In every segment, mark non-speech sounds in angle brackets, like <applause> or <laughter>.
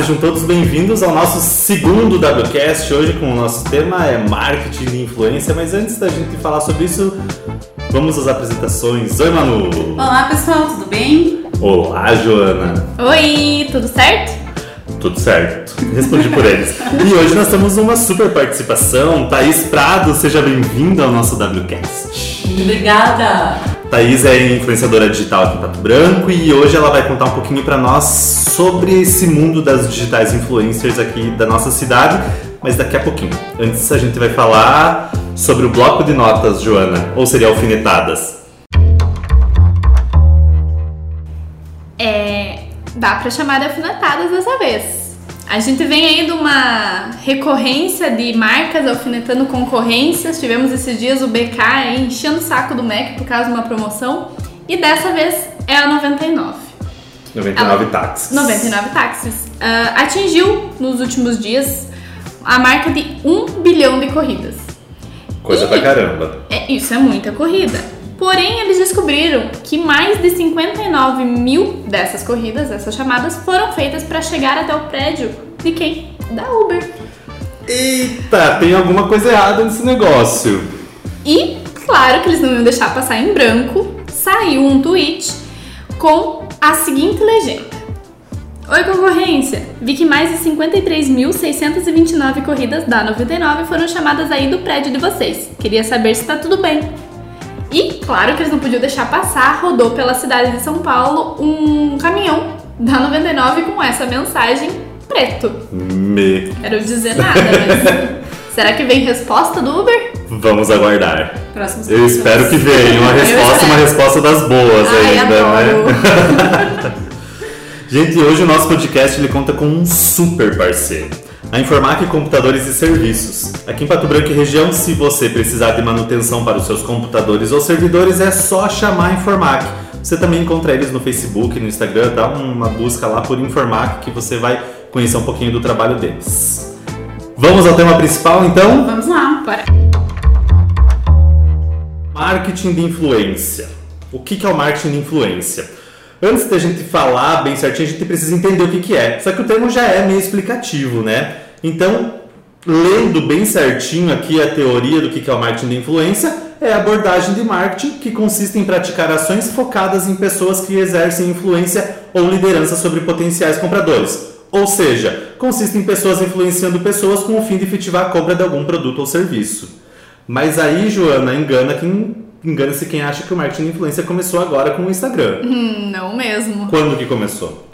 sejam todos bem-vindos ao nosso segundo WCast. Hoje, com o nosso tema é marketing de influência. Mas antes da gente falar sobre isso, vamos às apresentações. Oi, Manu! Olá, pessoal, tudo bem? Olá, Joana! Oi, tudo certo? Tudo certo, respondi por eles. <laughs> E hoje nós temos uma super participação. Thaís Prado, seja bem-vinda ao nosso WCast. Obrigada! Thaís é influenciadora digital aqui em Pato Branco e hoje ela vai contar um pouquinho para nós sobre esse mundo das digitais influencers aqui da nossa cidade, mas daqui a pouquinho. Antes a gente vai falar sobre o bloco de notas, Joana, ou seria alfinetadas? É, dá para chamar de alfinetadas dessa vez. A gente vem aí de uma recorrência de marcas alfinetando concorrências. Tivemos esses dias o BK aí enchendo o saco do Mac por causa de uma promoção. E dessa vez é a 99. 99 táxis. 99 táxis. Uh, atingiu nos últimos dias a marca de 1 bilhão de corridas. Coisa e, pra caramba. É, isso é muita corrida. Porém, eles descobriram que mais de 59 mil dessas corridas, dessas chamadas, foram feitas para chegar até o prédio de quem? Da Uber. Eita, tem alguma coisa errada nesse negócio. E, claro que eles não iam deixar passar em branco, saiu um tweet com a seguinte legenda. Oi concorrência! Vi que mais de 53.629 corridas da 99 foram chamadas aí do prédio de vocês. Queria saber se tá tudo bem. E, claro que eles não podiam deixar passar, rodou pela cidade de São Paulo um caminhão da 99 com essa mensagem preto. Me. Quero dizer nada, mas. <laughs> Será que vem resposta do Uber? Vamos aguardar. Próximos Eu espero que venha uma resposta, uma resposta das boas Ai, ainda, adoro. né? <laughs> Gente, hoje o nosso podcast ele conta com um super parceiro. A Informac Computadores e Serviços. Aqui em Pato Branco e região, se você precisar de manutenção para os seus computadores ou servidores, é só chamar a Informac. Você também encontra eles no Facebook, no Instagram, dá uma busca lá por Informac que você vai conhecer um pouquinho do trabalho deles. Vamos ao tema principal então? Vamos lá. Bora. Marketing de influência. O que é o marketing de influência? Antes da gente falar bem certinho, a gente precisa entender o que, que é. Só que o termo já é meio explicativo, né? Então, lendo bem certinho aqui a teoria do que é o marketing de influência, é a abordagem de marketing que consiste em praticar ações focadas em pessoas que exercem influência ou liderança sobre potenciais compradores. Ou seja, consiste em pessoas influenciando pessoas com o fim de efetivar a compra de algum produto ou serviço. Mas aí, Joana, engana quem engana-se quem acha que o marketing de influência começou agora com o Instagram. Hum, <laughs> não mesmo. Quando que começou?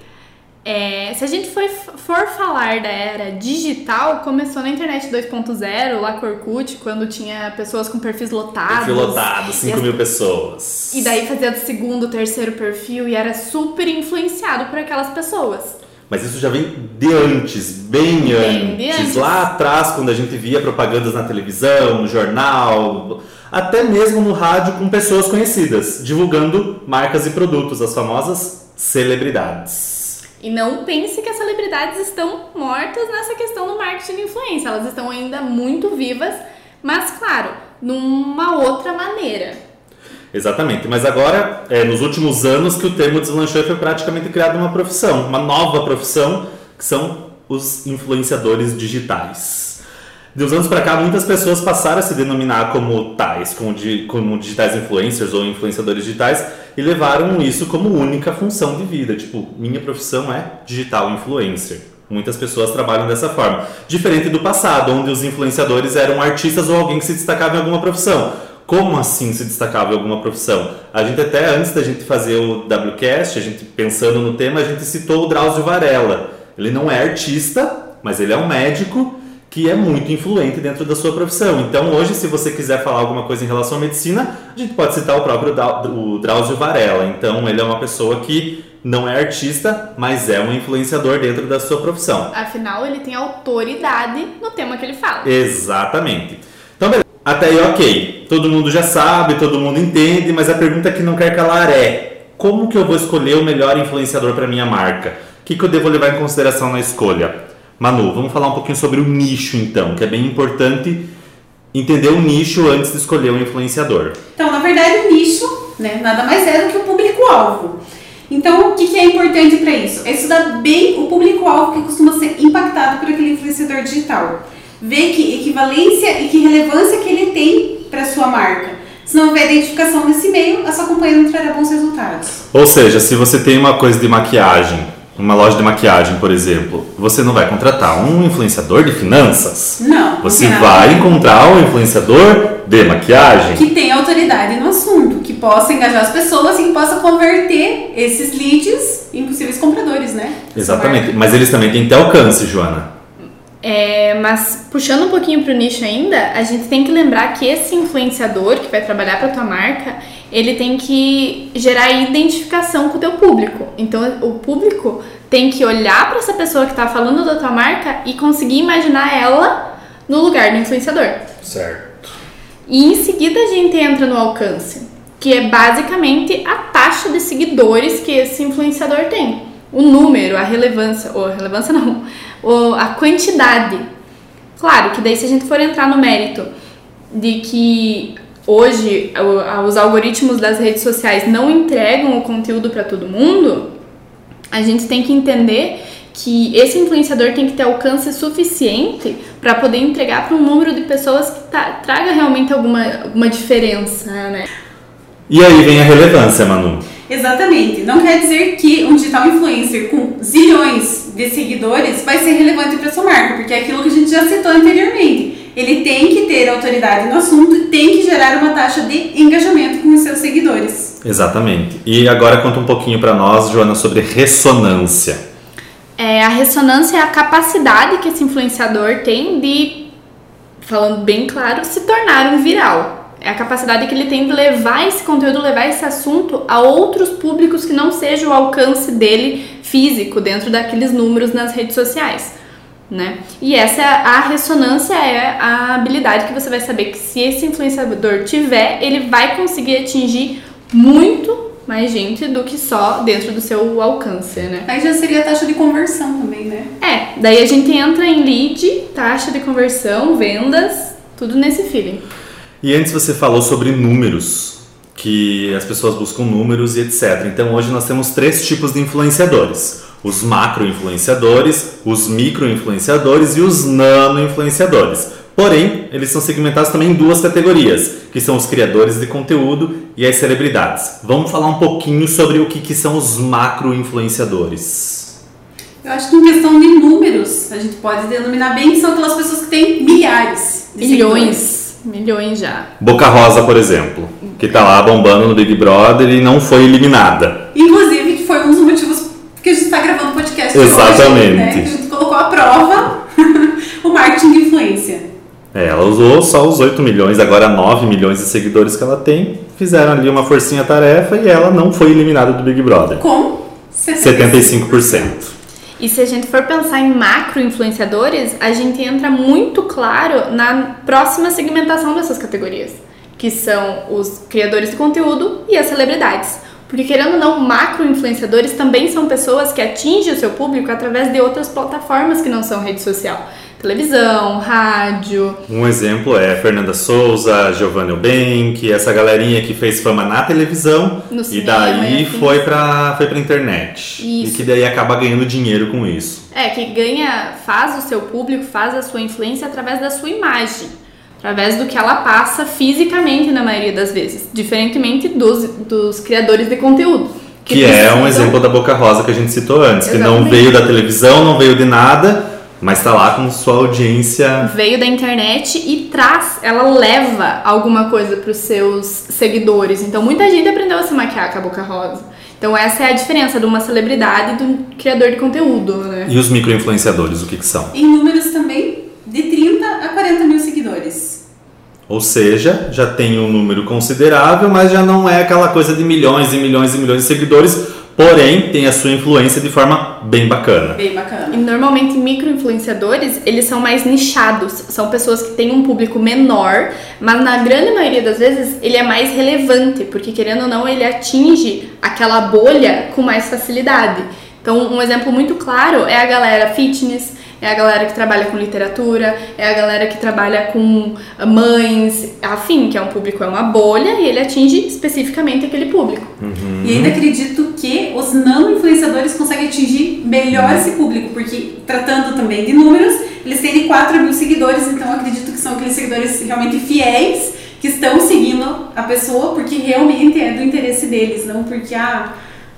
É, se a gente for, for falar da era digital, começou na internet 2.0, lá com Orkut, quando tinha pessoas com perfis lotados. Perfil lotado, 5 E as- mil pessoas. E daí fazia do segundo, terceiro perfil e era super influenciado por aquelas pessoas. Mas isso já vem de antes, bem, Bem de antes. antes. Lá atrás, quando a gente via propagandas na televisão, no jornal, até mesmo no rádio com pessoas conhecidas, divulgando marcas e produtos, as famosas celebridades. E não pense que as celebridades estão mortas nessa questão do marketing de influência. Elas estão ainda muito vivas, mas claro, numa outra maneira. Exatamente, mas agora, é, nos últimos anos que o termo deslanchou foi praticamente criada uma profissão, uma nova profissão, que são os influenciadores digitais. De uns anos para cá, muitas pessoas passaram a se denominar como tais, como, di- como digitais influencers ou influenciadores digitais, e levaram isso como única função de vida. Tipo, minha profissão é digital influencer. Muitas pessoas trabalham dessa forma. Diferente do passado, onde os influenciadores eram artistas ou alguém que se destacava em alguma profissão. Como assim se destacava em alguma profissão? A gente até antes da gente fazer o WCast, a gente pensando no tema, a gente citou o Drauzio Varela. Ele não é artista, mas ele é um médico que é muito influente dentro da sua profissão. Então, hoje, se você quiser falar alguma coisa em relação à medicina, a gente pode citar o próprio o Drauzio Varela. Então, ele é uma pessoa que não é artista, mas é um influenciador dentro da sua profissão. Afinal, ele tem autoridade no tema que ele fala. Exatamente. Então, beleza. Até aí, ok. Todo mundo já sabe, todo mundo entende, mas a pergunta que não quer calar é: como que eu vou escolher o melhor influenciador para minha marca? O que, que eu devo levar em consideração na escolha? Manu, vamos falar um pouquinho sobre o nicho então, que é bem importante entender o nicho antes de escolher o influenciador. Então, na verdade, o nicho né, nada mais é do que o público-alvo. Então, o que, que é importante para isso? É estudar bem o público-alvo que costuma ser impactado por aquele influenciador digital. Ver que equivalência e que relevância que ele tem para sua marca. Se não houver identificação nesse meio, a sua companhia não trará bons resultados. Ou seja, se você tem uma coisa de maquiagem, uma loja de maquiagem, por exemplo, você não vai contratar um influenciador de finanças. Não. Você não tem vai encontrar um influenciador de maquiagem. que tenha autoridade no assunto, que possa engajar as pessoas e que possa converter esses leads em possíveis compradores, né? Exatamente. Mas eles também têm que ter alcance, Joana. É, mas puxando um pouquinho pro nicho ainda, a gente tem que lembrar que esse influenciador que vai trabalhar para tua marca, ele tem que gerar identificação com o teu público. Então o público tem que olhar para essa pessoa que tá falando da tua marca e conseguir imaginar ela no lugar do influenciador. Certo. E em seguida a gente entra no alcance, que é basicamente a taxa de seguidores que esse influenciador tem. O número, a relevância, ou a relevância <laughs> não, a quantidade. Claro que daí se a gente for entrar no mérito de que hoje os algoritmos das redes sociais não entregam o conteúdo para todo mundo, a gente tem que entender que esse influenciador tem que ter alcance suficiente para poder entregar para um número de pessoas que tá- traga realmente alguma, alguma diferença, né? E aí vem a relevância, Manu. Exatamente. Não quer dizer que um digital influencer com zilhões de seguidores vai ser relevante para sua marca, porque é aquilo que a gente já citou anteriormente. Ele tem que ter autoridade no assunto e tem que gerar uma taxa de engajamento com os seus seguidores. Exatamente. E agora conta um pouquinho pra nós, Joana, sobre ressonância. É, a ressonância é a capacidade que esse influenciador tem de, falando bem claro, se tornar um viral. É a capacidade que ele tem de levar esse conteúdo, levar esse assunto a outros públicos que não seja o alcance dele físico dentro daqueles números nas redes sociais. Né? E essa é a ressonância é a habilidade que você vai saber que se esse influenciador tiver, ele vai conseguir atingir muito mais gente do que só dentro do seu alcance, né? Aí já seria a taxa de conversão também, né? É, daí a gente entra em lead, taxa de conversão, vendas, tudo nesse feeling. E antes você falou sobre números, que as pessoas buscam números e etc. Então hoje nós temos três tipos de influenciadores: os macro-influenciadores, os micro-influenciadores e os nano-influenciadores. Porém, eles são segmentados também em duas categorias, que são os criadores de conteúdo e as celebridades. Vamos falar um pouquinho sobre o que, que são os macro-influenciadores. Eu acho que em questão de números, a gente pode denominar bem que são aquelas pessoas que têm milhares de seguidores. Milhões, já. Boca Rosa, por exemplo, que tá lá bombando no Big Brother e não foi eliminada. Inclusive, que foi um dos motivos que a gente está gravando o podcast Exatamente. hoje, né? Que a gente colocou à prova <laughs> o marketing de influência. É, ela usou só os 8 milhões, agora 9 milhões de seguidores que ela tem, fizeram ali uma forcinha-tarefa e ela não foi eliminada do Big Brother. Com 75%. 75%. E se a gente for pensar em macro influenciadores, a gente entra muito claro na próxima segmentação dessas categorias, que são os criadores de conteúdo e as celebridades. Porque querendo ou não, macro influenciadores também são pessoas que atingem o seu público através de outras plataformas que não são rede social. Televisão, rádio. Um exemplo é Fernanda Souza, Giovanna Eubank, essa galerinha que fez fama na televisão No e cinema, daí afins. foi pra, foi pra internet. Isso. E que daí acaba ganhando dinheiro com isso. É, que ganha, faz o seu público, faz a sua influência através da sua imagem. Através do que ela passa fisicamente na maioria das vezes. Diferentemente dos, dos criadores de conteúdo. Que, é um exemplo da Boca Rosa que a gente citou antes, que não Exatamente. veio da televisão, não veio de nada, mas tá lá com sua audiência. veio da internet e traz, ela leva alguma coisa para os seus seguidores. Então muita gente aprendeu a se maquiar com a boca rosa. Então essa é a diferença de uma celebridade e de um criador de conteúdo, né? E os micro-influenciadores, o que, que são? Em números também, de 30 a 40 mil seguidores. Ou seja, já tem um número considerável, mas já não é aquela coisa de milhões e milhões e milhões de seguidores, porém tem a sua influência de forma bem bacana. Bem E bacana. normalmente micro-influenciadores, eles são mais nichados, são pessoas que têm um público menor, mas na grande maioria das vezes ele é mais relevante, porque querendo ou não, ele atinge aquela bolha com mais facilidade. Então, um exemplo muito claro é a galera fitness, é a galera que trabalha com literatura, é a galera que trabalha com mães, afim, que é um público, é uma bolha, e ele atinge especificamente aquele público. Uhum. E ainda acredito que os não influenciadores conseguem atingir melhor esse público, porque tratando também de números, eles têm 4 mil seguidores, então acredito que são aqueles seguidores realmente fiéis que estão seguindo a pessoa porque realmente é do interesse deles, não porque ah,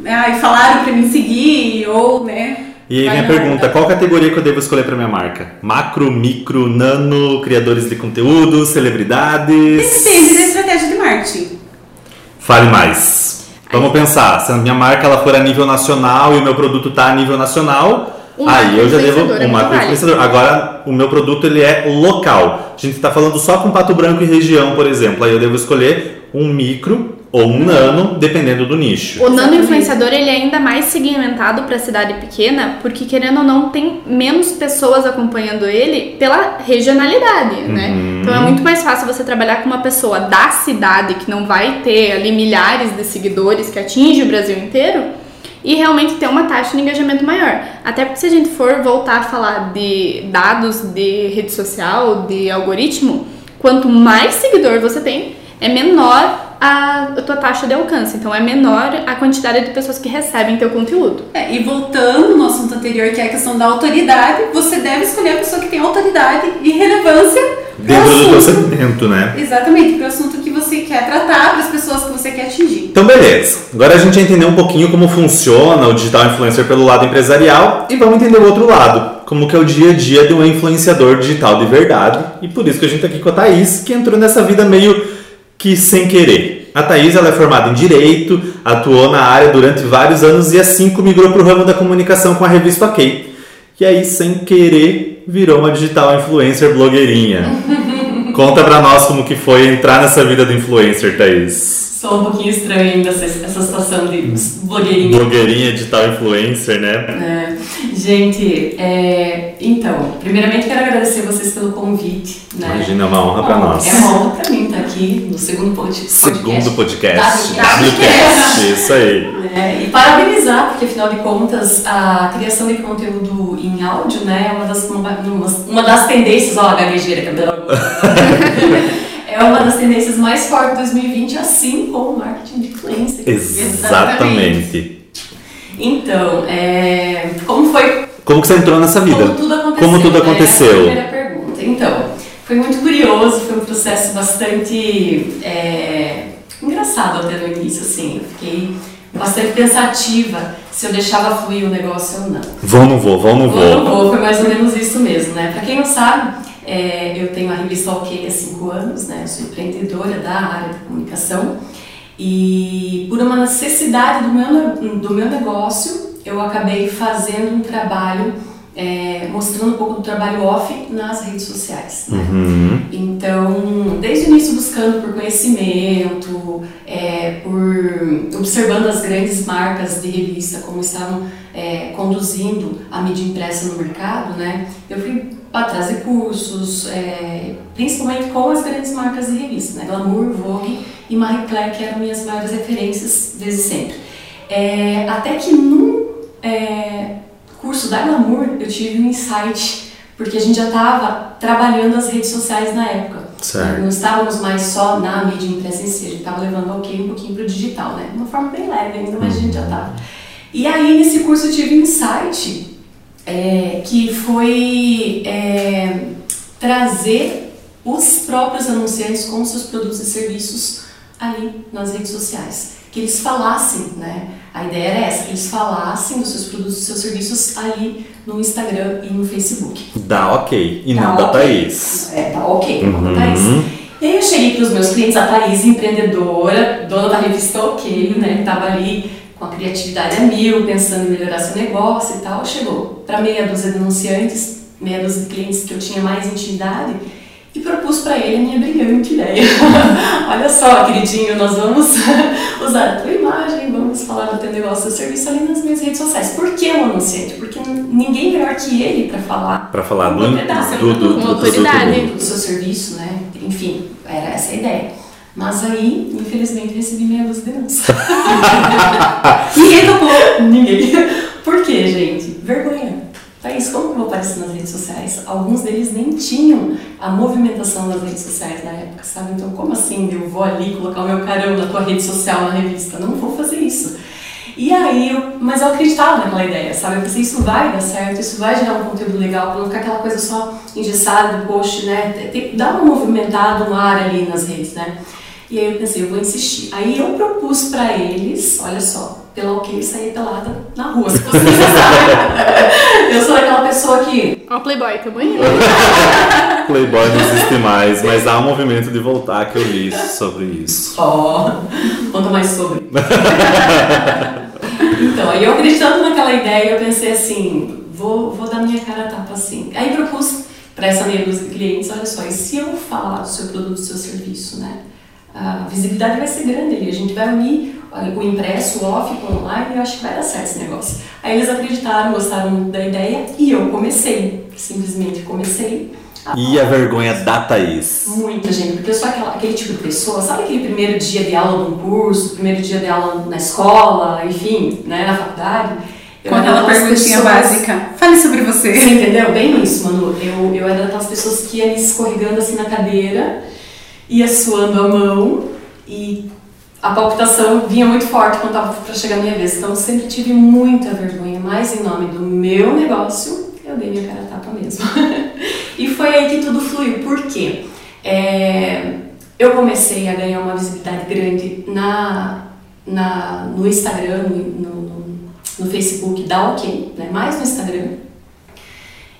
ah falaram para mim seguir ou né. E aí vem a pergunta, qual categoria que eu devo escolher para minha marca? Macro, micro, nano, criadores de conteúdo, celebridades? Depende da estratégia de marketing. Fale mais. Vamos pensar, se a minha marca ela for a nível nacional e o meu produto está a nível nacional, aí eu já devo é um macro influenciador. Agora, o meu produto ele é local. A gente está falando só com Pato Branco e região, por exemplo. Aí eu devo escolher um micro ou um nano, dependendo do nicho. O nano influenciador ele é ainda mais segmentado para cidade pequena, porque querendo ou não tem menos pessoas acompanhando ele pela regionalidade, né? Uhum. Então é muito mais fácil você trabalhar com uma pessoa da cidade que não vai ter ali milhares de seguidores que atinge o Brasil inteiro e realmente ter uma taxa de engajamento maior. Até porque se a gente for voltar a falar de dados de rede social, de algoritmo, quanto mais seguidor você tem, é menor a, a tua taxa de alcance. Então é menor a quantidade de pessoas que recebem teu conteúdo. É, e voltando no assunto anterior, que é a questão da autoridade, você deve escolher a pessoa que tem autoridade e relevância dentro do teu segmento, né? Exatamente, para o assunto que você quer tratar, para as pessoas que você quer atingir. Então, beleza. Agora a gente entender um pouquinho como funciona o digital influencer pelo lado empresarial e vamos entender o outro lado, como que é o dia a dia de um influenciador digital de verdade. E por isso que a gente está aqui com a Thaís, que entrou nessa vida meio que sem querer. A Thaís ela é formada em Direito, atuou na área durante vários anos e assim migrou para o ramo da comunicação com a revista Ok. E aí, sem querer, virou uma digital influencer blogueirinha. <laughs> Conta pra nós como que foi entrar nessa vida do influencer, Thaís. Sou um pouquinho estranho ainda essa, essa situação de blogueirinha. Blogueirinha, digital influencer, né? É. Gente, é, então, primeiramente quero agradecer vocês pelo convite. Né? Imagina, é uma honra pra nós. É uma honra pra mim estar aqui no segundo podcast. Segundo podcast. WCast. Isso aí. É, e parabenizar, porque afinal de contas, a criação de conteúdo em áudio né, é uma das, uma, uma das tendências, ó, a gaguejeira que <laughs> é uma das tendências mais fortes de 2020, assim como o marketing de influência. Exatamente. Então, é, como foi? Como que você entrou nessa vida? Como tudo aconteceu. Como tudo aconteceu? Né? primeira pergunta. Então, foi muito curioso, foi um processo bastante é, engraçado até no início, assim. Eu fiquei bastante pensativa se eu deixava fluir o negócio ou não. Vou, não vou, vou, não vou. Vou, não vou, foi mais ou menos isso mesmo, né? Pra quem não sabe, é, eu tenho a revista OK há cinco anos, né? Eu sou empreendedora da área de comunicação e por uma necessidade do meu, do meu negócio, eu acabei fazendo um trabalho é, mostrando um pouco do trabalho off nas redes sociais. Né? Uhum. Então, desde o início buscando por conhecimento, é, por observando as grandes marcas de revista como estavam é, conduzindo a mídia impressa no mercado, né? Eu fui atrás de cursos, é, principalmente com as grandes marcas de revista, né? Glamour, Vogue e Marie Claire, que eram minhas maiores referências desde sempre. É, até que num é, curso da Glamour eu tive um insight, porque a gente já estava trabalhando as redes sociais na época. Certo. Não estávamos mais só na mídia impressa em si, a gente estava levando o ok um pouquinho para o digital, né? De uma forma bem leve ainda, mas a gente já estava. E aí nesse curso eu tive um insight é, que foi é, trazer os próprios anunciantes com seus produtos e serviços ali nas redes sociais. Que eles falassem, né? A ideia era essa, que eles falassem dos seus produtos e seus serviços ali no Instagram e no Facebook. Dá ok, e Dá não da ok. Thaís. É, tá ok, não Uhum. da Thaís. E aí eu cheguei para os meus clientes, a Thaís, empreendedora, dona da revista Ok, né? Tava ali com a criatividade a mil, pensando em melhorar seu negócio e tal. Chegou para meia dúzia de anunciantes, meia dúzia de clientes que eu tinha mais intimidade e propus para ele a minha brilhante ideia. Olha só, queridinho, nós vamos usar a tua imagem, vamos falar do teu negócio, do serviço ali nas minhas redes sociais. Por que o anunciante? Porque ninguém melhor que ele para falar Pra falar do, do, do, do, uma do, do, autoridade. do- do seu serviço, né? Enfim, era essa a ideia. Mas aí, infelizmente, recebi meia dúzia de denúncias. <laughs> Ninguém topou. Ninguém. Por quê, gente? Vergonha. Thaís, isso, como que eu vou aparecer nas redes sociais? Alguns deles nem tinham a movimentação das redes sociais na época, sabe? Então, como assim eu vou ali colocar o meu caramba na tua rede social, na revista? Não vou fazer isso. E aí, eu, mas eu acreditava naquela ideia, sabe? Eu pensei, isso vai dar certo, isso vai gerar um conteúdo legal, para não ficar aquela coisa só engessada do post, né? Tem, dá uma movimentada, um ar ali nas redes, né? E aí eu pensei, eu vou insistir. Aí eu propus para eles, olha só, pela ok sair pelada na rua, se sabe? <laughs> Eu sou aquela pessoa que. Ó, Playboy, tamo aí. <laughs> Playboy não existe mais, mas há um movimento de voltar que eu li sobre isso. Ó, oh, conta mais sobre. <laughs> então, aí eu acreditando naquela ideia, eu pensei assim, vou, vou dar minha cara a tapa assim. Aí propus para essa minha dúzia de clientes, olha só, e se eu falar do seu produto, do seu serviço, né? A visibilidade vai ser grande ali, a gente vai unir o impresso, o off com o online, eu acho que vai dar certo esse negócio. Aí eles acreditaram, gostaram da ideia e eu comecei, simplesmente comecei. E a vergonha da Thaís? Muita gente, porque eu sou aquela, aquele tipo de pessoa, sabe aquele primeiro dia de aula num curso, primeiro dia de aula na escola, enfim, né, na faculdade? Eu Com aquela perguntinha pessoas... básica, fale sobre você. Você entendeu? Bem isso, Manu. Eu, eu era daquelas pessoas que ia me escorregando assim na cadeira, ia suando a mão e a palpitação vinha muito forte quando estava para chegar minha vez. Então, sempre tive muita vergonha, mas em nome do meu negócio, eu dei minha cara a tapa mesmo. <laughs> e foi aí que tudo fluiu. Por quê? É, eu comecei a ganhar uma visibilidade grande na, na, no Instagram, no, no, no Facebook da OK, né? mais no Instagram.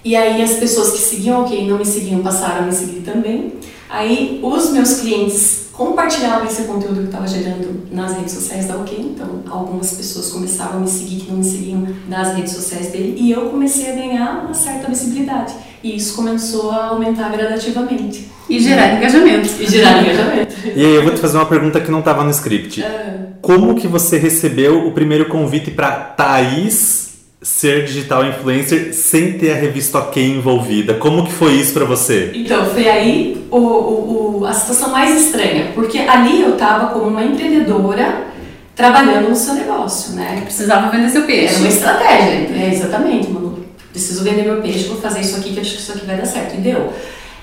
E aí as pessoas que seguiam OK e não me seguiam passaram a me seguir também. Aí os meus clientes compartilhava esse conteúdo que estava gerando nas redes sociais da OK. Então, algumas pessoas começavam a me seguir que não me seguiam nas redes sociais dele e eu comecei a ganhar uma certa visibilidade. E isso começou a aumentar gradativamente. E gerar engajamento. E gerar engajamento. E aí eu vou te fazer uma pergunta que não estava no script. Uh... Como que você recebeu o primeiro convite para Thaís ser digital influencer sem ter a revista OK envolvida? Como que foi isso para você? Então, foi aí o, o, o, a situação mais estranha, porque ali eu tava como uma empreendedora trabalhando no seu negócio, né? Precisava vender seu peixe. Era uma estratégia, é, exatamente, mano. Preciso vender meu peixe, vou fazer isso aqui que acho que isso aqui vai dar certo. E deu.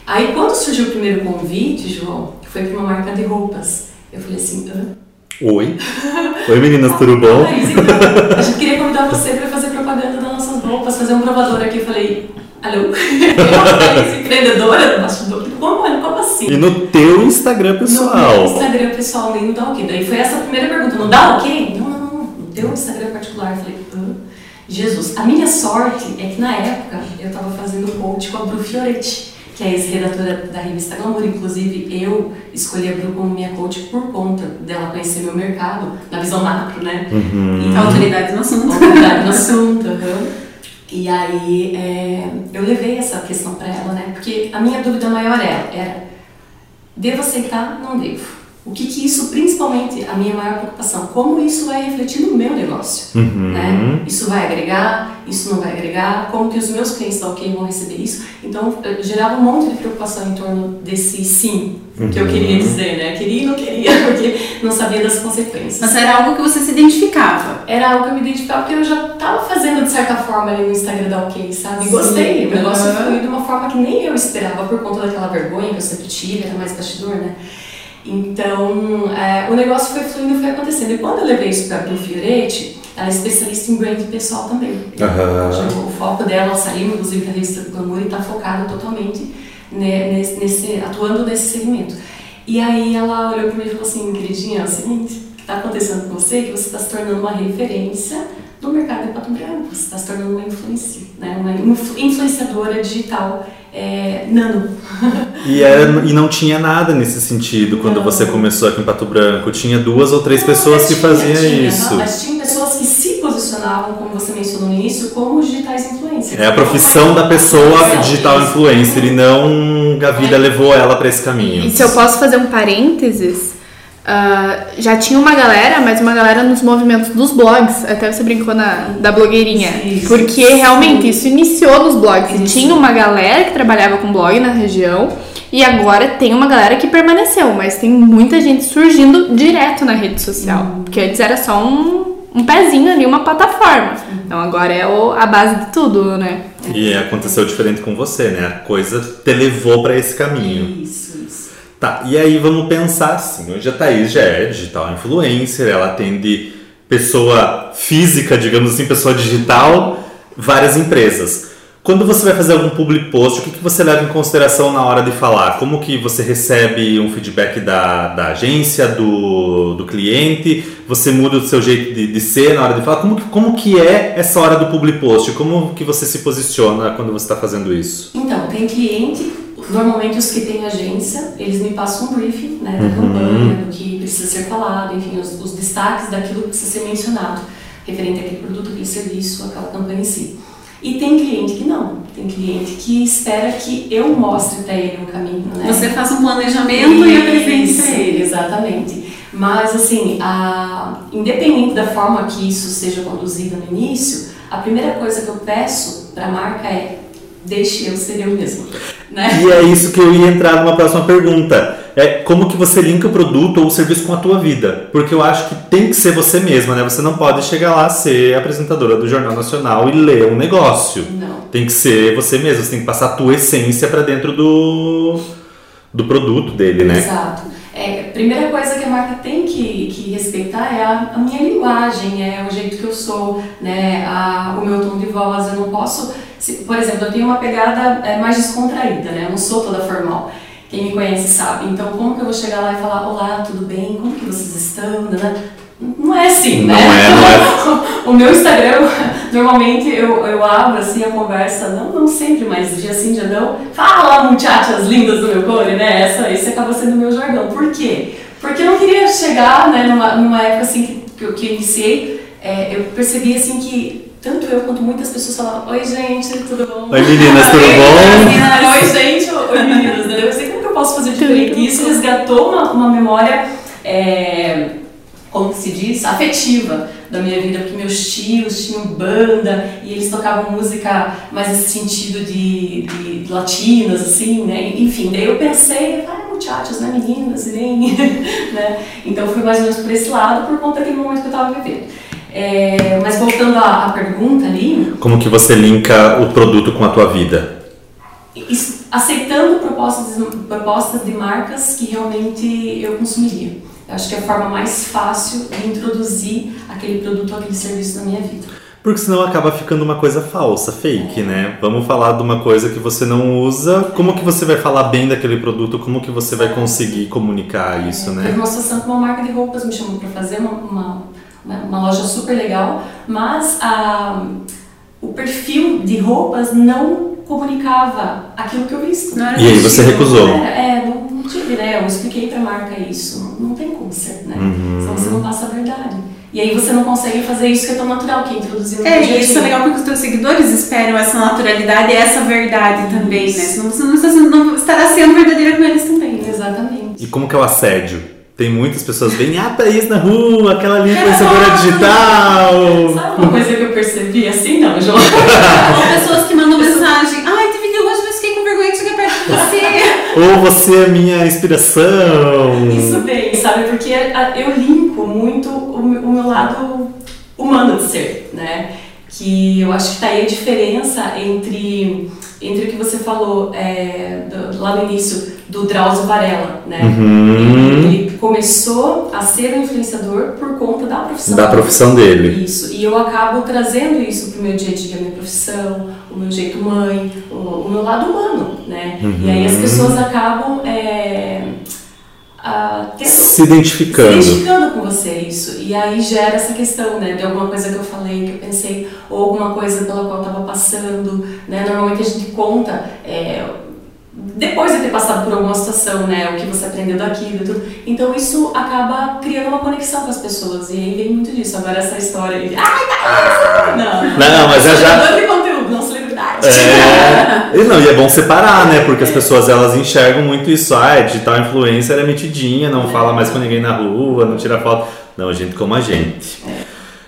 Aí quando surgiu o primeiro convite, João, que foi para uma marca de roupas, eu falei assim, Hã? Oi. Oi meninas, tudo bom? então, a gente queria convidar você para fazer propaganda das nossas roupas, fazer um provador aqui. Eu falei, alô? <laughs> Eu empreendedora do bastidor. Como, como assim? E no teu Instagram pessoal? No meu Instagram pessoal, nem no dá ok. Daí foi essa a primeira pergunta, não dá ok? Não, não, não. No teu Instagram particular. Eu falei, Hã? Jesus. A minha sorte é que na época eu estava fazendo coach com a Bru Fioretti que é ex-redatora da revista Glamour. Inclusive, eu escolhi a Bru como minha coach por conta dela conhecer meu mercado, na visão macro, né? Uhum. E, autoridade no assunto. Autoridade no assunto, uhum. E aí, é, eu levei essa questão para ela, né? Porque a minha dúvida maior era, era devo aceitar? Não devo. O que, que isso, principalmente, a minha maior preocupação, como isso vai refletir no meu negócio? Uhum. Né? Isso vai agregar? Isso não vai agregar? Como que os meus clientes da OK vão receber isso? Então, gerava um monte de preocupação em torno desse sim uhum. que eu queria dizer, né? Queria e não queria, <laughs> porque não sabia das consequências. Mas era algo que você se identificava? Era algo que eu me identificava, porque eu já estava fazendo, de certa forma, ali no Instagram da OK, sabe? Gostei. O negócio uhum. foi de uma forma que nem eu esperava, por conta daquela vergonha que eu sempre tive, era mais bastidor, né? Então, é, o negócio foi fluindo, foi acontecendo. E quando eu levei isso para a Fioretti, ela é especialista em brand pessoal também. Uhum. O foco dela saiu, inclusive, da revista do Glamour e está focada totalmente nesse, nesse, atuando nesse segmento. E aí ela olhou para mim e falou assim, queridinha, é o seguinte, o que está acontecendo com você é que você está se tornando uma referência no mercado de Pato Branco, você está se tornando uma né? uma influenciadora digital é, nano. E, era, e não tinha nada nesse sentido quando não. você começou aqui em Pato Branco. Tinha duas ou três não, pessoas que faziam tinha, isso. Não, mas tinha pessoas que se posicionavam, como você mencionou no início, como digitais influencers. É a profissão da pessoa digital influencer e não a vida é. levou ela para esse caminho. E se eu posso fazer um parênteses, Uh, já tinha uma galera, mas uma galera nos movimentos dos blogs. Até você brincou na, da blogueirinha. Isso, porque realmente isso iniciou nos blogs. Isso. Tinha uma galera que trabalhava com blog na região. E agora tem uma galera que permaneceu, mas tem muita gente surgindo direto na rede social. Uhum. Porque antes era só um, um pezinho ali, uma plataforma. Então agora é o, a base de tudo, né? E aconteceu diferente com você, né? A coisa te levou para esse caminho. Isso. Tá, e aí vamos pensar assim, hoje a Thaís já é digital influencer, ela atende pessoa física, digamos assim, pessoa digital, várias empresas. Quando você vai fazer algum public post, o que, que você leva em consideração na hora de falar? Como que você recebe um feedback da, da agência, do, do cliente? Você muda o seu jeito de, de ser na hora de falar? Como, que- como que é essa hora do public post? Como que você se posiciona quando você está fazendo isso? Então, tem cliente, normalmente os que têm agência, eles me passam um briefing né, da Uhum. campanha, do que precisa ser falado, enfim, os, os destaques daquilo que precisa ser mencionado, referente àquele produto, aquele serviço, aquela campanha em si. E tem cliente que não, tem cliente que espera que eu mostre para ele um caminho, né? Você faz um planejamento e apresente Isso, pra ele. Exatamente. Mas, assim, a, independente da forma que isso seja conduzido no início, a primeira coisa que eu peço para a marca é deixe eu ser eu mesmo. Né? E é isso que eu ia entrar numa próxima pergunta. É como que você linka o produto ou o serviço com a tua vida? Porque eu acho que tem que ser você mesma, né? Você não pode chegar lá ser apresentadora do Jornal Nacional e ler um negócio. Não. Tem que ser você mesma, você tem que passar a tua essência para dentro do, do produto dele, né? Exato. É, a primeira coisa que a marca tem que, que respeitar é a, a minha linguagem, é o jeito que eu sou, né, a, o meu tom de voz. Eu não posso, por exemplo, eu tenho uma pegada é, mais descontraída, né? Eu não sou toda formal. Quem me conhece sabe. Então, como que eu vou chegar lá e falar: Olá, tudo bem? Como que vocês estão? Não é assim, Não né? é, não <laughs> o meu Instagram, <laughs> normalmente eu, eu abro assim a conversa, não, não sempre, mas dia sim, dia não. Fala, muchachas lindas do meu core, né? Essa, esse acaba sendo o meu jargão. Por quê? Porque eu não queria chegar né, numa, numa época assim que, que, eu, que eu iniciei, é, eu percebi assim que tanto eu quanto muitas pessoas falavam, oi gente, tudo bom? Oi, meninas, tudo bom? Meninas, oi gente, oi meninas, né? Eu sei como que eu posso fazer diferente. E Isso resgatou uma, uma memória, é, como que se diz, afetiva da minha vida, porque meus tios tinham banda e eles tocavam música mais nesse sentido de, de latinas, assim, né? Enfim, daí eu pensei, ah, muchachos, né, meninas, vem, <laughs> né? Então fui mais ou menos por esse lado, por conta daquele momento que eu estava vivendo. É, mas voltando à, à pergunta ali, Como que você linka o produto com a tua vida? Aceitando propostas, propostas de marcas que realmente eu consumiria. Eu acho que é a forma mais fácil de introduzir aquele produto ou aquele serviço na minha vida. Porque senão acaba ficando uma coisa falsa, fake, né? Vamos falar de uma coisa que você não usa. Como que você vai falar bem daquele produto? Como que você vai conseguir comunicar isso, Teve né? uma situação que uma marca de roupas me chamou para fazer uma, uma, uma, uma loja super legal, mas a, o perfil de roupas não comunicava aquilo que eu visto. Não era E aí você recusou. Não era- É, não, não tive, né? Eu expliquei pra marca isso. Não, tem como ser, né? Uhum. Senão você não passa a verdade. E aí você não consegue fazer isso que é tão natural, que é introduzir no É, a e isso é legal porque os teus seguidores esperam essa naturalidade e essa verdade também, né? Senão você não, está sendo- não estará sendo verdadeira com eles também. né? Exatamente. E como que é o assédio? Tem muitas pessoas bem, ah, Thaís na rua, aquela ali influenciadora <laughs> digital. Sabe uma coisa que eu percebi assim? Não, João. Ou pessoas que mandam mensagem, ai, te vi hoje, mas fiquei com vergonha de chegar perto de você. <laughs> Ou você é minha inspiração. Isso bem, sabe? Porque a- eu linko muito o meu, o meu lado humano de ser, né? Que eu acho que tá aí a diferença entre, entre o que você falou é, do- lá no início do Drauzio Varela, né? Uhum. Ele, ele começou a ser um influenciador por conta da profissão. Da profissão dele. Isso, e eu acabo trazendo isso pro meu dia a dia, a minha profissão, o meu jeito mãe, o, o meu lado humano, né? E aí as Uhum. pessoas acabam é, ah, tendo- Se identificando. se identificando com você, isso. E aí gera essa questão, né, de alguma coisa que eu falei, que eu pensei, ou alguma coisa pela qual eu estava passando, né? Normalmente a gente conta, é, depois de ter passado por alguma situação, né, o que você aprendeu daquilo e tudo. Então isso acaba criando uma conexão com as pessoas. E aí vem muito disso. Agora essa história de, ai, tá Não, Não, mas é já- de conteúdo, não celebridade. É, e não, e é bom separar, né? Porque as pessoas elas enxergam muito isso. Ah, é digital influencer é metidinha, não fala mais com ninguém na rua, não tira foto. Não, gente como a gente.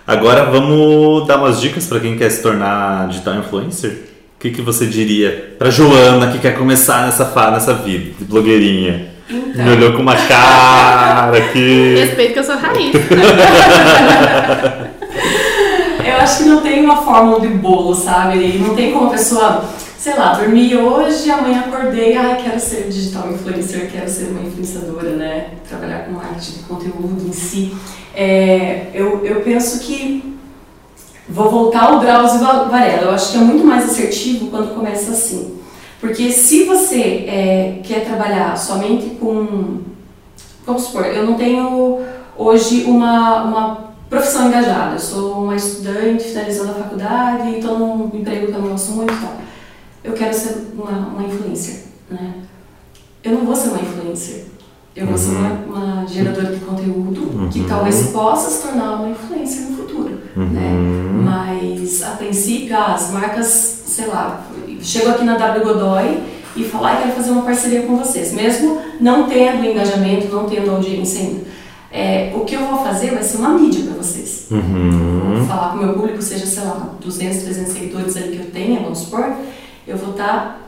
Agora vamos dar umas dicas para quem quer se tornar digital influencer? O que, que você diria pra Joana que quer começar nessa, fa- nessa vida de blogueirinha? Então. Me olhou com uma cara aqui. <laughs> Respeito que eu sou raiz. <laughs> eu acho que não tem uma fórmula de bolo, sabe? E não tem como a pessoa, sei lá, dormir hoje, amanhã acordei, ai, quero ser digital influencer, quero ser uma influenciadora, né? Trabalhar com arte de conteúdo em si. É, eu, eu penso que vou voltar ao Drauzio Varela. Eu acho que é muito mais assertivo quando começa assim. Porque se você é, quer trabalhar somente com. Vamos supor, eu não tenho hoje uma, uma profissão engajada. Eu sou uma estudante finalizando a faculdade estou num emprego que eu não gosto muito e tal. Eu quero ser uma, uma influencer, né? Eu não vou ser uma influencer. Eu vou ser uma, Uhum. uma geradora de conteúdo que Uhum. talvez possa se tornar uma influencer no futuro, né? Mas, a princípio, ah, as marcas, sei lá, chego aqui na W Godoy e falar que quero fazer uma parceria com vocês, mesmo não tendo engajamento, não tendo audiência ainda. É, o que eu vou fazer vai ser uma mídia para vocês. Uhum. Vou falar com o meu público, seja, sei lá, 200, 300 seguidores ali que eu tenha, vamos supor, eu vou estar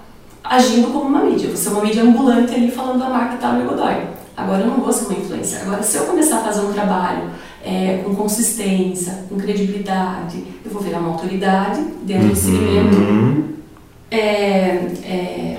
agindo como uma mídia. Eu vou ser uma mídia ambulante ali falando da marca W Godoy. Agora eu não vou ser uma influencer. Agora, se eu começar a fazer um trabalho é, com consistência, com credibilidade, eu vou virar uma autoridade dentro do segmento Uhum. é, é,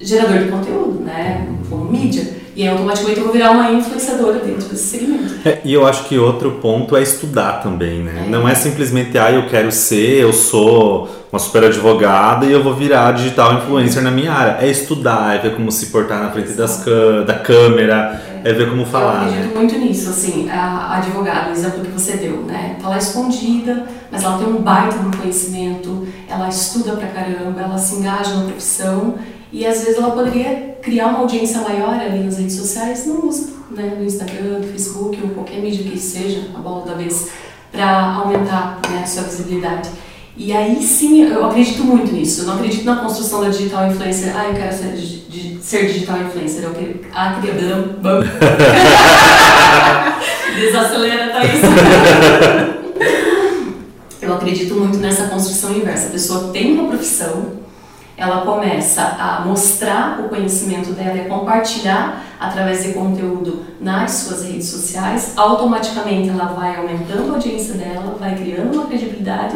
gerador de conteúdo, né? Como mídia. E aí, automaticamente eu vou virar uma influenciadora dentro desse segmento. É, e eu acho que outro ponto é estudar também, né? Não é simplesmente, ah, eu quero ser, eu sou uma super advogada e eu vou virar digital influencer na minha área. É estudar, é ver como se portar na frente das da câmera, é ver como Eu falar, acredito né? muito nisso, assim, a, a advogada, o exemplo que você deu, né? Tá lá escondida, mas ela tem um baita no conhecimento, ela estuda pra caramba, ela se engaja na profissão e às vezes ela poderia criar uma audiência maior ali nas redes sociais, não usa, né? No Instagram, no Facebook ou qualquer mídia que seja, a bola da vez, para aumentar né, a sua visibilidade. E aí sim, eu acredito muito nisso. Eu não acredito na construção da digital influencer. Ah, eu quero ser, di- ser digital influencer. Eu quero. Ah, queria. <laughs> Desacelera, tá isso. <laughs> Eu acredito muito nessa construção inversa. A pessoa tem uma profissão, ela começa a mostrar o conhecimento dela e compartilhar através de conteúdo nas suas redes sociais. Automaticamente ela vai aumentando a audiência dela, vai criando uma credibilidade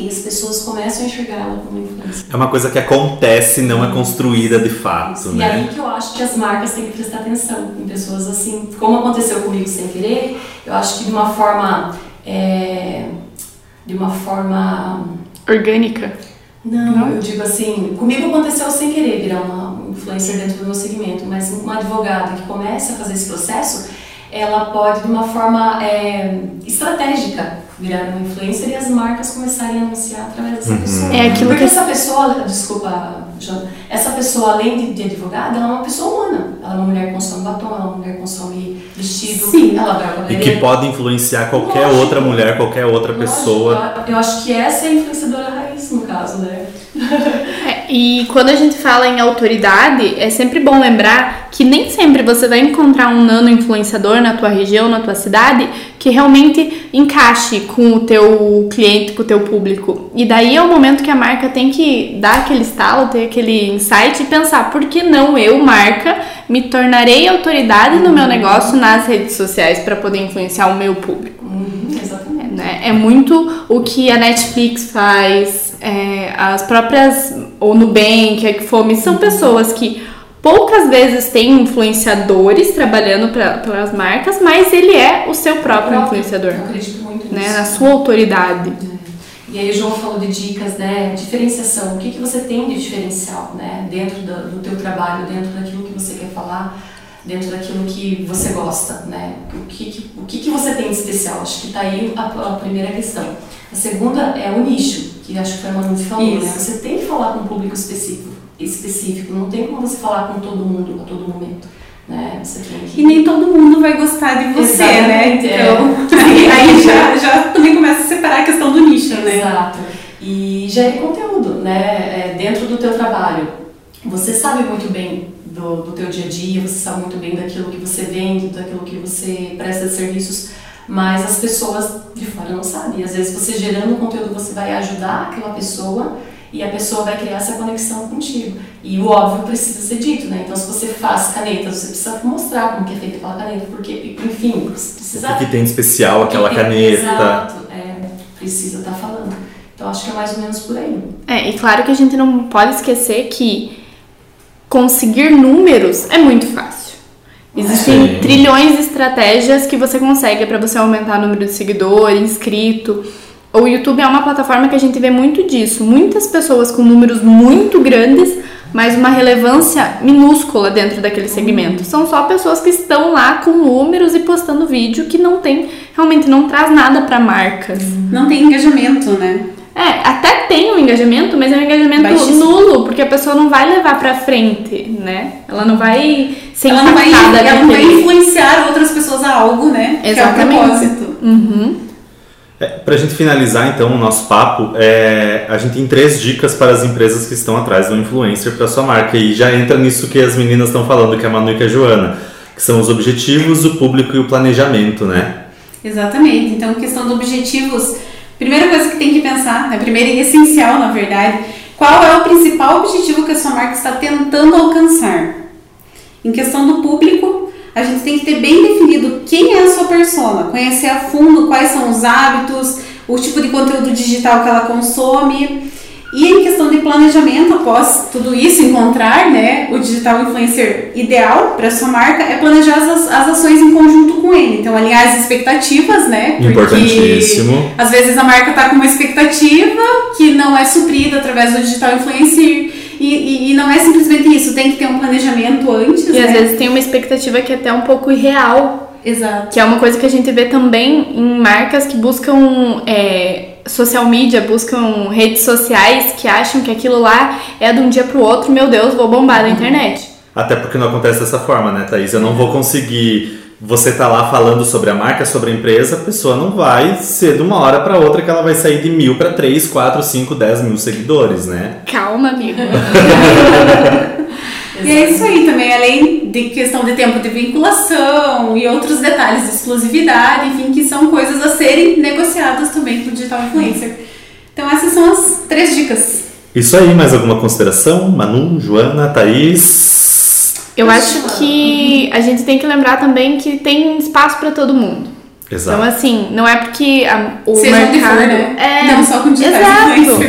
e as pessoas começam a enxergar ela como influência. É uma coisa que acontece, não é construída de fato, E aí né? que eu acho que as marcas têm que prestar atenção em pessoas assim, como aconteceu comigo sem querer, eu acho que de uma forma. é, de uma forma. Orgânica. Não, eu digo assim, comigo aconteceu sem querer virar uma influencer dentro do meu segmento, mas uma advogada que começa a fazer esse processo, ela pode de uma forma é, estratégica virar uma influencer e as marcas começarem a anunciar através dessa Uhum. pessoa. É aquilo Porque que- essa pessoa, desculpa, Joana, essa pessoa além de, de advogada, ela é uma pessoa humana. Ela é uma mulher que consome batom, ela é uma mulher que consome vestido, Sim. ela vai E que pode influenciar qualquer Lógico. outra mulher, qualquer outra Lógico, pessoa. Eu, eu acho que essa é a influenciadora no caso, né? É, e quando a gente fala em autoridade, é sempre bom lembrar que nem sempre você vai encontrar um nano influenciador na tua região, na tua cidade, que realmente encaixe com o teu cliente, com o teu público. E daí é o momento que a marca tem que dar aquele estalo, ter aquele insight e pensar, por que não eu, marca, me tornarei autoridade no meu negócio nas redes sociais para poder influenciar o meu público? Uhum, exatamente. né? É muito o que a Netflix faz, é, as próprias, ou Nubank, a Fome, são pessoas que poucas vezes têm influenciadores trabalhando para as marcas, mas ele é o seu próprio influenciador, Eu acredito muito nisso. né? Na sua autoridade. E aí o João falou de dicas, né? Diferenciação. O que, que você tem de diferencial, né? Dentro do, do teu trabalho, dentro daquilo que você quer falar, dentro daquilo que você gosta, né? O que, que- o que, que você tem de especial? Acho que tá aí a, a primeira questão. A segunda é o nicho, que acho que foi a Manu que falou, né? Você tem que falar com um público específico, específico. Não tem como você falar com todo mundo a todo momento, né? Você tem que... E nem todo mundo vai gostar de você, né? Exatamente, é. Então, aí, <laughs> aí já, já também começa a separar a questão do nicho, né? Exato. E gere conteúdo, né? É, dentro do teu trabalho. Você sabe muito bem do, do teu dia a dia, você sabe muito bem daquilo que você vende, daquilo que você presta serviços, mas as pessoas de fora não sabem. Às vezes você gerando conteúdo, você vai ajudar aquela pessoa e a pessoa vai criar essa conexão contigo. E o óbvio precisa ser dito, né? Então se você faz canetas, você precisa mostrar como que é feita aquela caneta, porque, enfim, você precisa O que tem de especial aquela é, caneta. Exato. É, precisa estar falando. Então acho que é mais ou menos por aí. É, e claro que a gente não pode esquecer que conseguir números é muito fácil. Existem Sim. trilhões de estratégias que você consegue para você aumentar o número de seguidor, inscrito. O YouTube é uma plataforma que a gente vê muito disso. Muitas pessoas com números muito grandes, mas uma relevância minúscula dentro daquele segmento. São só pessoas que estão lá com números e postando vídeo que não tem, realmente não traz nada para marcas. Não tem engajamento, né? É, até tem um engajamento, mas é um engajamento Baixíssimo. nulo, porque a pessoa não vai levar pra frente, né? Ela não vai ser ela não vai, impactada ela não vai influenciar outras pessoas a algo, né? Exatamente. Que é o propósito. Uhum. É, para a gente finalizar então o nosso papo, é, a gente tem três dicas para as empresas que estão atrás do influencer para sua marca e já entra nisso que as meninas estão falando, que é a Manu e que a Joana, que são os objetivos, o público e o planejamento, né? Exatamente. Então, questão de objetivos, primeira coisa que tem que pensar, né? primeira e essencial, na verdade, qual é o principal objetivo que a sua marca está tentando alcançar? Em questão do público, a gente tem que ter bem definido quem é a sua persona, conhecer a fundo quais são os hábitos, o tipo de conteúdo digital que ela consome. E em questão de planejamento, após tudo isso, encontrar né, o digital influencer ideal para sua marca, é planejar as, as ações em conjunto com ele. Então, alinhar as expectativas, né? Porque Importantíssimo. às vezes a marca está com uma expectativa que não é suprida através do digital influencer. E, e, e não é simplesmente isso, tem que ter um planejamento antes. E né? às vezes tem uma expectativa que é até um pouco irreal, Exato. que é uma coisa que a gente vê também em marcas que buscam é, social media, buscam redes sociais, que acham que aquilo lá é de um dia pro outro, meu Deus, vou bombar na internet. Até porque não acontece dessa forma, né, Thaís? Eu não vou conseguir. Você tá lá falando sobre a marca, sobre a empresa, a pessoa não vai ser de uma hora para outra que ela vai sair de mil para três, quatro, cinco, dez mil seguidores, né? Calma, amigo. <laughs> E é isso aí também, além de questão de tempo de vinculação e outros detalhes de exclusividade, enfim, que são coisas a serem negociadas também com o digital influencer. Então essas são as três dicas. Isso aí, mais alguma consideração? Manu, Joana, Thaís? Eu acho que a gente tem que lembrar também que tem espaço pra todo mundo. Exato. Então, assim, não é porque a- o Seja onde mercado. for, né? É, Não só com digitais exato.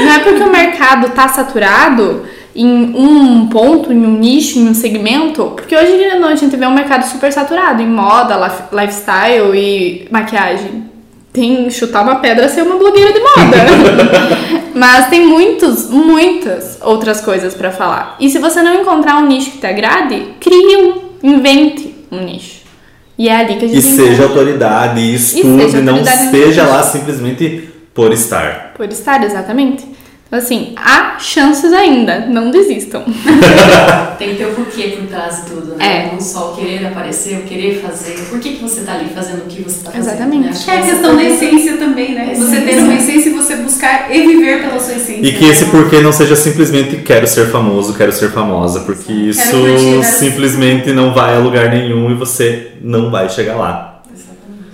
Não é porque o mercado tá saturado em um ponto, em um nicho, em um segmento, porque hoje em dia não, a gente vê um mercado super saturado em moda, lif- lifestyle e maquiagem. Tem chutar uma pedra ser uma blogueira de moda. <laughs> Mas tem muitos, muitas outras coisas pra falar. E se você não encontrar um nicho que te agrade, crie um, invente um nicho. E é ali que a gente E seja encontra. autoridade, e estude, seja não autoridade esteja nicho. lá simplesmente por estar. Por estar, exatamente. Assim, há chances ainda, não desistam. <laughs> Tem que ter o porquê por trás de tudo, né? É. Não só o querer aparecer, o querer fazer. Por que, que você tá ali fazendo o que você tá fazendo? Exatamente. Né? Acho Que é a questão da pergunta- essência também, né? Você ter uma essência e você buscar e viver pela sua essência. E que esse porquê não seja simplesmente quero ser famoso, quero ser famosa, porque isso curtir, né? simplesmente não vai a lugar nenhum e você não vai chegar lá. Exatamente.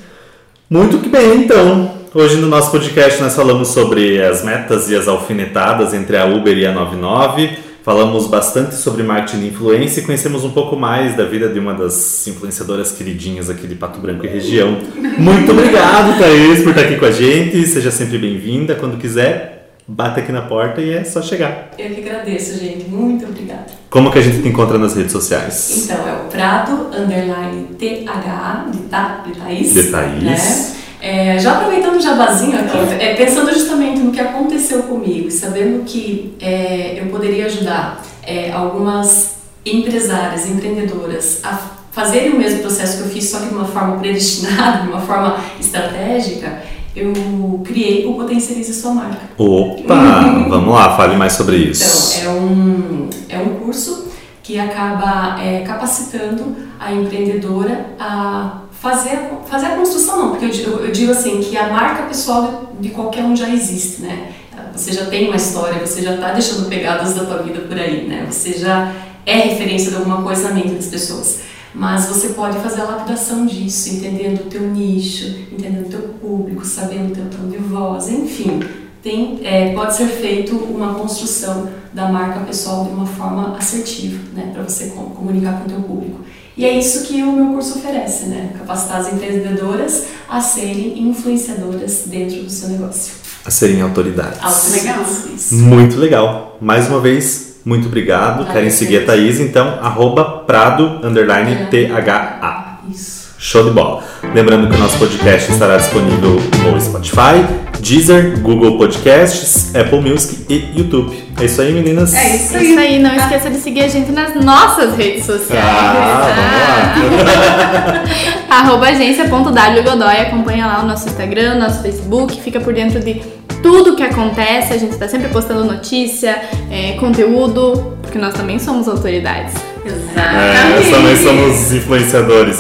Muito que bem, então. Hoje no nosso podcast nós falamos sobre as metas e as alfinetadas entre a Uber e a 99. Falamos bastante sobre marketing influência e conhecemos um pouco mais da vida de uma das influenciadoras queridinhas aqui de Pato Branco e região. Muito obrigado, Thaís, por estar aqui com a gente. Seja sempre bem-vinda. Quando quiser, bata aqui na porta e é só chegar. Eu que agradeço, gente. Muito obrigada. Como que a gente te encontra nas redes sociais? Então, é o Prado, underline THA, de, tá, de Thaís. De Thaís. Né? É, já aproveitando o jabazinho aqui, é, pensando justamente no que aconteceu comigo e sabendo que é, eu poderia ajudar é, algumas empresárias, empreendedoras a fazerem o mesmo processo que eu fiz, só que de uma forma predestinada, <laughs> de uma forma estratégica, eu criei o Potencialize Sua Marca. Opa! <laughs> Vamos lá, fale mais sobre isso. Então, é um, é um curso que acaba é, capacitando a empreendedora a fazer, fazer a construção, não, porque eu eu digo assim, que a marca pessoal de, de qualquer um já existe, né? Você já tem uma história, você já está deixando pegadas da tua vida por aí, né? Você já é referência de alguma coisa na mente das pessoas. Mas você pode fazer a lapidação disso, entendendo o teu nicho, entendendo o teu público, sabendo o teu tom de voz, enfim. Tem, é, pode ser feito uma construção da marca pessoal de uma forma assertiva, né, para você com- comunicar com o teu público. E é isso que o meu curso oferece, né? Capacitar as empreendedoras a serem influenciadoras dentro do seu negócio. A serem autoridades. Legal. Isso. Muito legal. Mais uma vez, muito obrigado. Ah, Querem seguir a Thaís, então, arroba prado, underline, T-H-A. Isso. Show de bola. Lembrando que o nosso podcast estará disponível no Spotify, Deezer, Google Podcasts, Apple Music e YouTube. É isso aí, meninas? É isso É aí. isso aí, não esqueça de seguir a gente nas nossas redes sociais. Ah, vamos lá. <laughs> Arroba agência.wgodoy, acompanha lá o nosso Instagram, o nosso Facebook, fica por dentro de tudo que acontece, a gente tá sempre postando notícia, é, conteúdo, porque nós também somos autoridades. É, Exatamente. nós também somos influenciadores.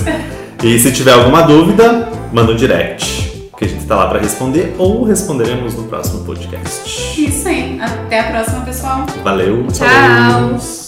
E se tiver alguma dúvida, manda um direct, que a gente tá lá para responder ou responderemos no próximo podcast. Isso aí. Até a próxima, pessoal. Valeu. Tchau. falou.